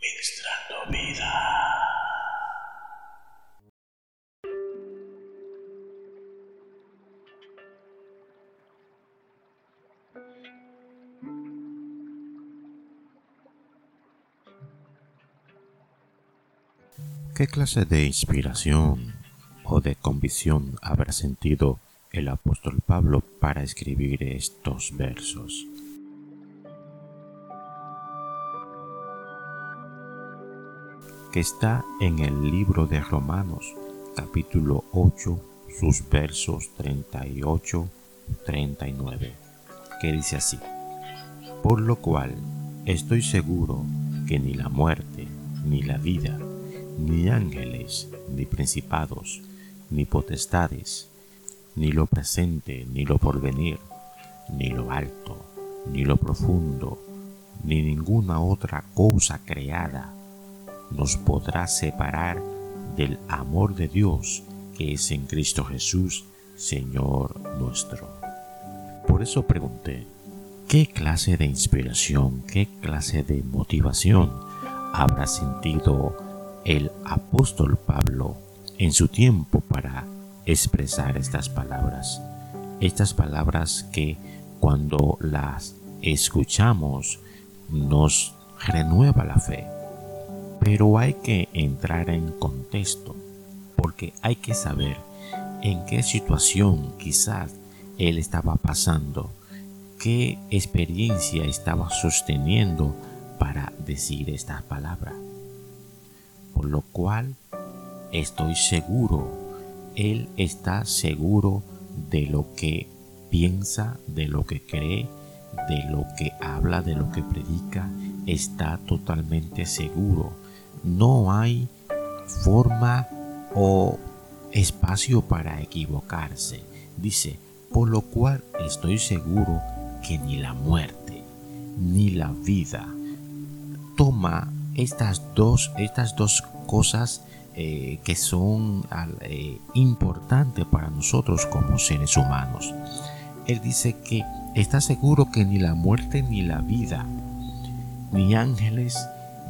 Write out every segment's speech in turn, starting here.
ministrando vida. ¿Qué clase de inspiración o de convicción habrá sentido el apóstol Pablo para escribir estos versos? Que está en el libro de Romanos, capítulo 8, sus versos 38-39, que dice así, por lo cual estoy seguro que ni la muerte, ni la vida, ni ángeles, ni principados, ni potestades, ni lo presente, ni lo porvenir, ni lo alto, ni lo profundo, ni ninguna otra cosa creada nos podrá separar del amor de Dios que es en Cristo Jesús, Señor nuestro. Por eso pregunté, ¿qué clase de inspiración, qué clase de motivación habrá sentido el apóstol Pablo en su tiempo para expresar estas palabras. Estas palabras que cuando las escuchamos nos renueva la fe. Pero hay que entrar en contexto porque hay que saber en qué situación quizás él estaba pasando, qué experiencia estaba sosteniendo para decir estas palabras por lo cual estoy seguro, Él está seguro de lo que piensa, de lo que cree, de lo que habla, de lo que predica, está totalmente seguro. No hay forma o espacio para equivocarse. Dice, por lo cual estoy seguro que ni la muerte, ni la vida toma estas dos, estas dos cosas eh, que son eh, importantes para nosotros como seres humanos. Él dice que está seguro que ni la muerte ni la vida, ni ángeles,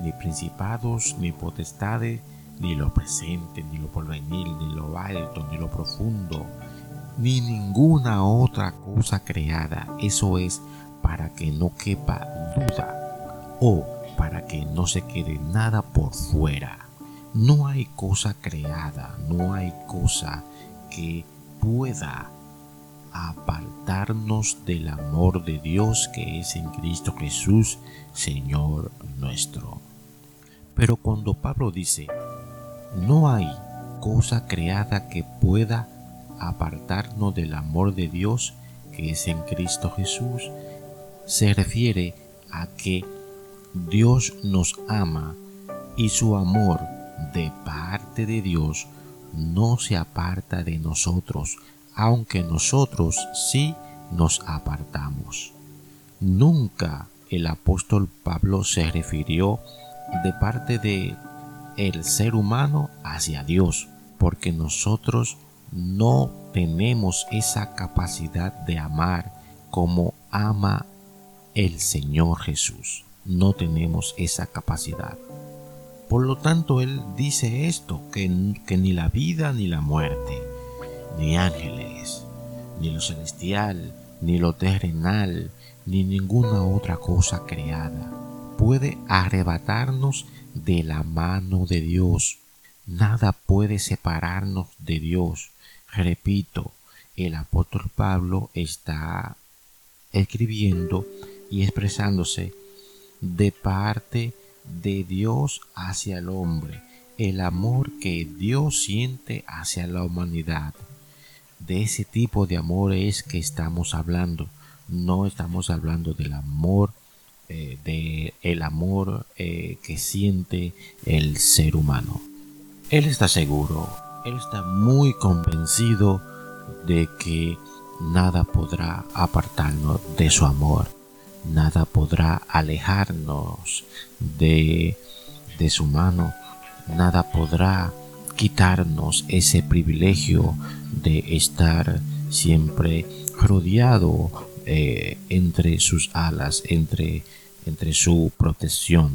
ni principados, ni potestades, ni lo presente, ni lo porvenir, ni lo alto, ni lo profundo, ni ninguna otra cosa creada. Eso es para que no quepa duda o para que no se quede nada por fuera. No hay cosa creada, no hay cosa que pueda apartarnos del amor de Dios que es en Cristo Jesús, Señor nuestro. Pero cuando Pablo dice, no hay cosa creada que pueda apartarnos del amor de Dios que es en Cristo Jesús, se refiere a que Dios nos ama y su amor de parte de Dios no se aparta de nosotros, aunque nosotros sí nos apartamos. Nunca el apóstol Pablo se refirió de parte de el ser humano hacia Dios, porque nosotros no tenemos esa capacidad de amar como ama el Señor Jesús no tenemos esa capacidad. Por lo tanto, Él dice esto, que, ni la vida ni la muerte, ni ángeles, ni lo celestial, ni lo terrenal, ni ninguna otra cosa creada puede arrebatarnos de la mano de Dios. Nada puede separarnos de Dios. Repito, el apóstol Pablo está escribiendo y expresándose de parte de Dios hacia el hombre, el amor que Dios siente hacia la humanidad. De ese tipo de amor es que estamos hablando. No estamos hablando del amor, eh, de el amor eh, que siente el ser humano. Él está seguro, él está muy convencido de que nada podrá apartarnos de su amor nada podrá alejarnos de, de su mano, nada podrá quitarnos ese privilegio de estar siempre rodeado eh, entre sus alas, entre, entre su protección.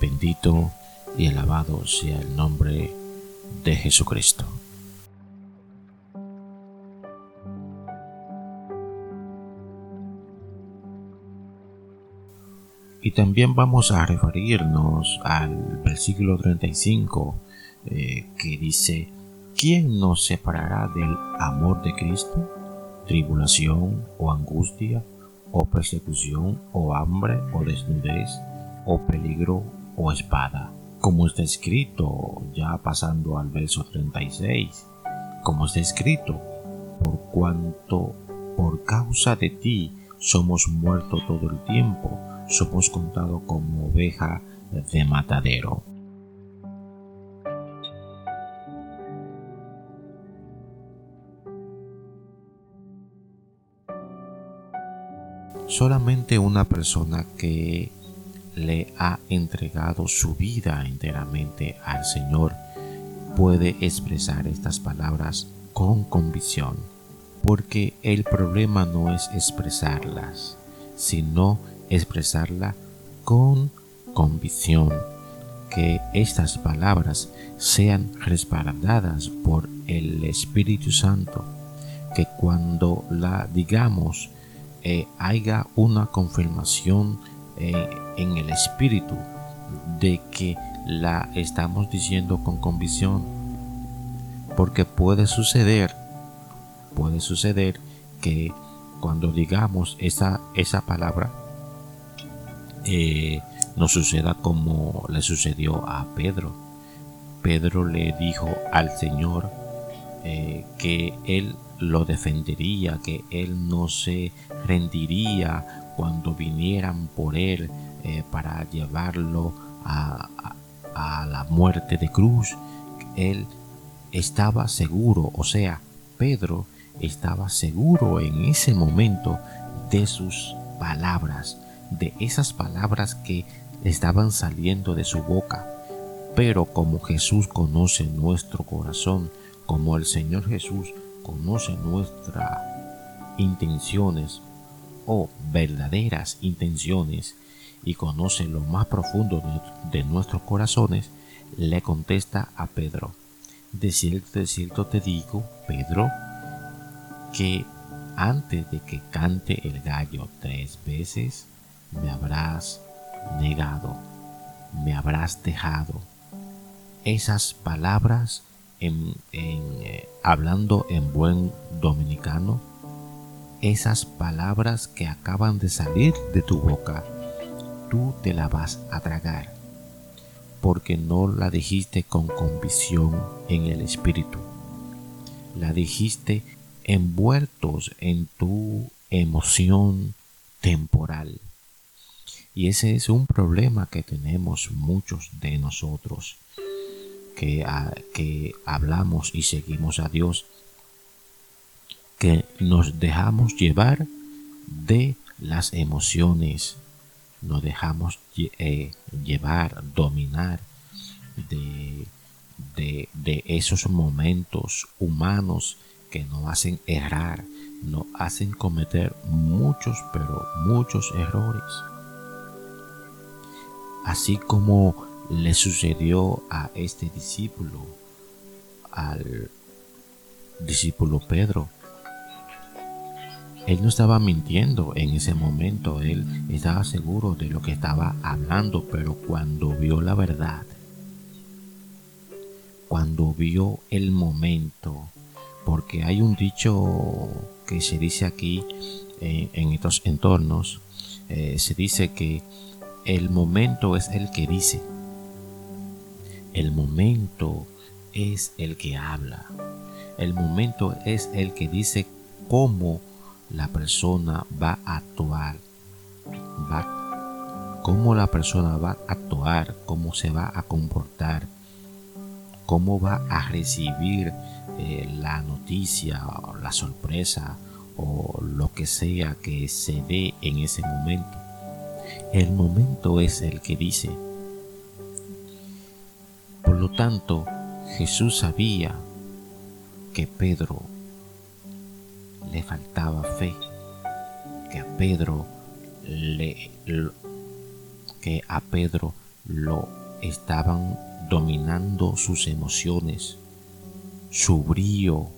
Bendito y alabado sea el nombre de Jesucristo. Y también vamos a referirnos al versículo 35 eh, que dice, ¿quién nos separará del amor de Cristo? ¿Tribulación o angustia o persecución o hambre o desnudez o peligro o espada? Como está escrito, ya pasando al verso 36, como está escrito, por cuanto por causa de ti somos muertos todo el tiempo, somos contados como oveja de matadero. Solamente una persona que le ha entregado su vida enteramente al Señor puede expresar estas palabras con convicción, porque el problema no es expresarlas, sino expresarla con convicción, que estas palabras sean respaldadas por el Espíritu Santo, que cuando la digamos eh, haya una confirmación eh, en el Espíritu de que la estamos diciendo con convicción, porque puede suceder, puede suceder que cuando digamos esa, esa palabra, eh, no suceda como le sucedió a Pedro. Pedro le dijo al Señor eh, que él lo defendería, que él no se rendiría cuando vinieran por él eh, para llevarlo a, a la muerte de cruz. Él estaba seguro, o sea, Pedro estaba seguro en ese momento de sus palabras de esas palabras que estaban saliendo de su boca. Pero como Jesús conoce nuestro corazón, como el Señor Jesús conoce nuestras intenciones o verdaderas intenciones y conoce lo más profundo de, nuestros corazones, le contesta a Pedro, de cierto, de cierto te digo, Pedro, que antes de que cante el gallo tres veces, me habrás negado, me habrás dejado. Esas palabras, en, eh, hablando en buen dominicano, esas palabras que acaban de salir de tu boca, tú te la vas a tragar, porque no la dijiste con convicción en el espíritu, la dijiste envueltos en tu emoción temporal. Y ese es un problema que tenemos muchos de nosotros, que, hablamos y seguimos a Dios, que nos dejamos llevar de las emociones, nos dejamos eh, llevar, dominar de, de, de, esos momentos humanos que nos hacen errar, nos hacen cometer muchos, pero muchos errores. Así como le sucedió a este discípulo, al discípulo Pedro. Él no estaba mintiendo en ese momento, él estaba seguro de lo que estaba hablando, pero cuando vio la verdad, cuando vio el momento, porque hay un dicho que se dice aquí eh, en estos entornos, eh, se dice que el momento es el que dice. El momento es el que habla. El momento es el que dice cómo la persona va a actuar. Va, cómo la persona va a actuar, cómo se va a comportar, cómo va a recibir eh, la noticia la sorpresa o lo que sea que se dé en ese momento. El momento es el que dice. Por lo tanto, Jesús sabía que Pedro le faltaba fe, que a Pedro le que a Pedro lo estaban dominando sus emociones, su brío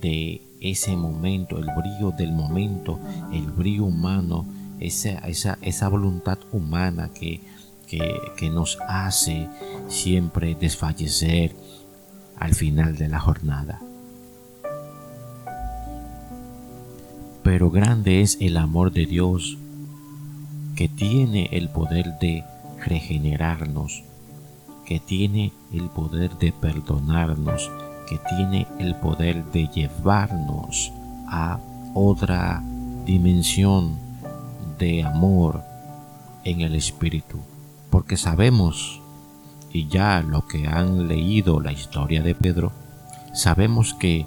de ese momento, el brillo del momento, el brillo humano, esa, esa, esa voluntad humana que, que, nos hace siempre desfallecer al final de la jornada. Pero grande es el amor de Dios que tiene el poder de regenerarnos, que tiene el poder de perdonarnos, que tiene el poder de llevarnos a otra dimensión de amor en el Espíritu. Porque sabemos, y ya lo que han leído la historia de Pedro, sabemos que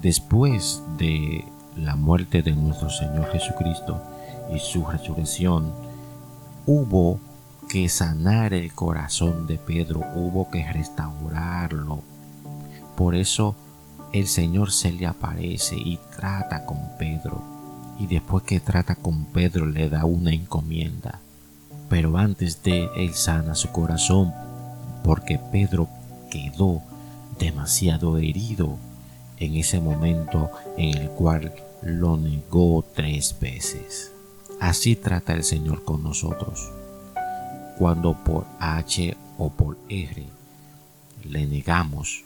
después de la muerte de nuestro Señor Jesucristo y su resurrección, hubo que sanar el corazón de Pedro, hubo que restaurarlo. Por eso el Señor se le aparece y trata con Pedro. Y después que trata con Pedro le da una encomienda. Pero antes de él sana su corazón porque Pedro quedó demasiado herido en ese momento en el cual lo negó tres veces. Así trata el Señor con nosotros. Cuando por H o por R le negamos,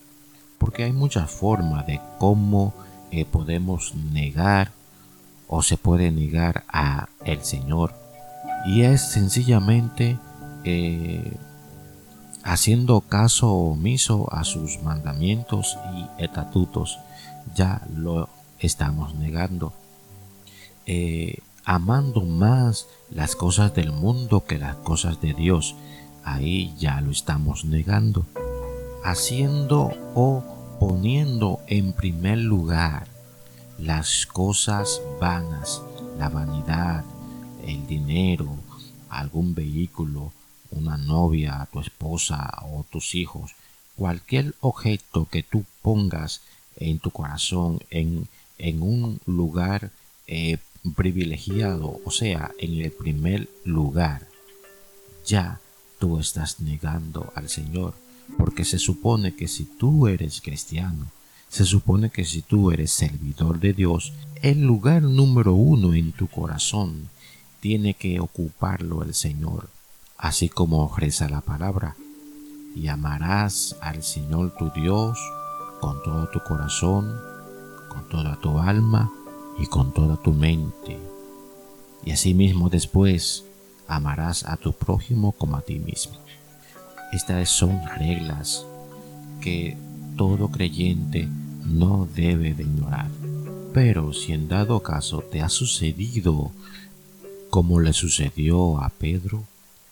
porque hay muchas formas de cómo eh, podemos negar o se puede negar a el Señor. Y es sencillamente eh, haciendo caso omiso a sus mandamientos y estatutos. Ya lo estamos negando. Eh, amando más las cosas del mundo que las cosas de Dios. Ahí ya lo estamos negando. Haciendo o poniendo en primer lugar las cosas vanas, la vanidad, el dinero, algún vehículo, una novia, tu esposa o tus hijos, cualquier objeto que tú pongas en tu corazón, en, en un lugar eh, privilegiado, o sea, en el primer lugar, ya tú estás negando al Señor, porque se supone que si tú eres cristiano, se supone que si tú eres servidor de Dios, el lugar número uno en tu corazón tiene que ocuparlo el Señor, así como reza la palabra, y amarás al Señor tu Dios con todo tu corazón, con toda tu alma y con toda tu mente. Y asimismo después amarás a tu prójimo como a ti mismo. Estas son reglas que todo creyente no debe de ignorar. Pero si en dado caso te ha sucedido como le sucedió a Pedro,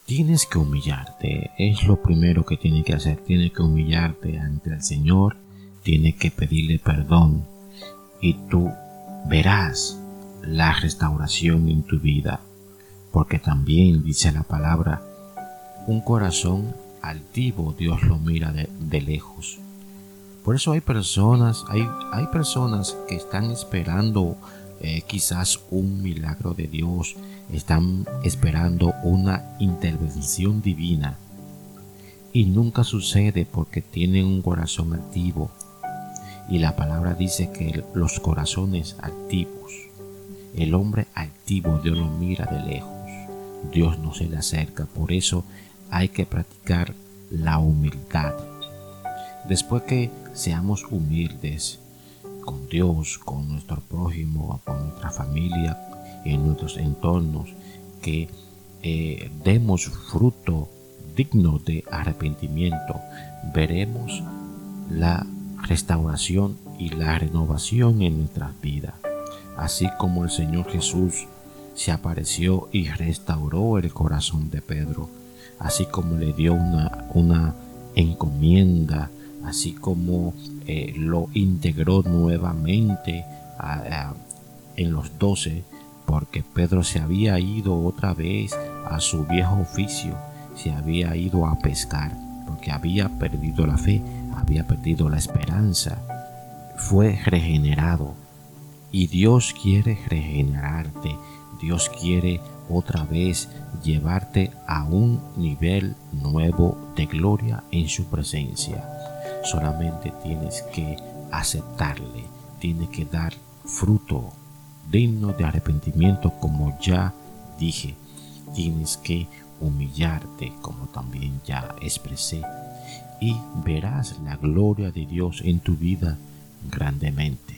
tienes que humillarte. Es lo primero que tiene que hacer. Tiene que humillarte ante el Señor. Tiene que pedirle perdón. Y tú verás la restauración en tu vida, porque también dice la palabra, un corazón altivo Dios lo mira de, lejos. Por eso hay personas, hay, hay personas que están esperando eh, quizás un milagro de Dios, están esperando una intervención divina. Y nunca sucede porque tienen un corazón altivo, y la palabra dice que los corazones altivos, el hombre altivo Dios lo mira de lejos, Dios no se le acerca, por eso hay que practicar la humildad. Después que seamos humildes con Dios, con nuestro prójimo, con nuestra familia, en nuestros entornos, que eh, demos fruto digno de arrepentimiento, veremos la restauración y la renovación en nuestras vidas, así como el Señor Jesús se apareció y restauró el corazón de Pedro, así como le dio una, una encomienda, así como eh, lo integró nuevamente en los doce, porque Pedro se había ido otra vez a su viejo oficio, se había ido a pescar, porque había perdido la fe, había perdido la esperanza, fue regenerado. Y Dios quiere regenerarte, Dios quiere otra vez llevarte a un nivel nuevo de gloria en su presencia. Solamente tienes que aceptarle, tienes que dar fruto digno de arrepentimiento como ya dije. Tienes que humillarte como también ya expresé y verás la gloria de Dios en tu vida grandemente.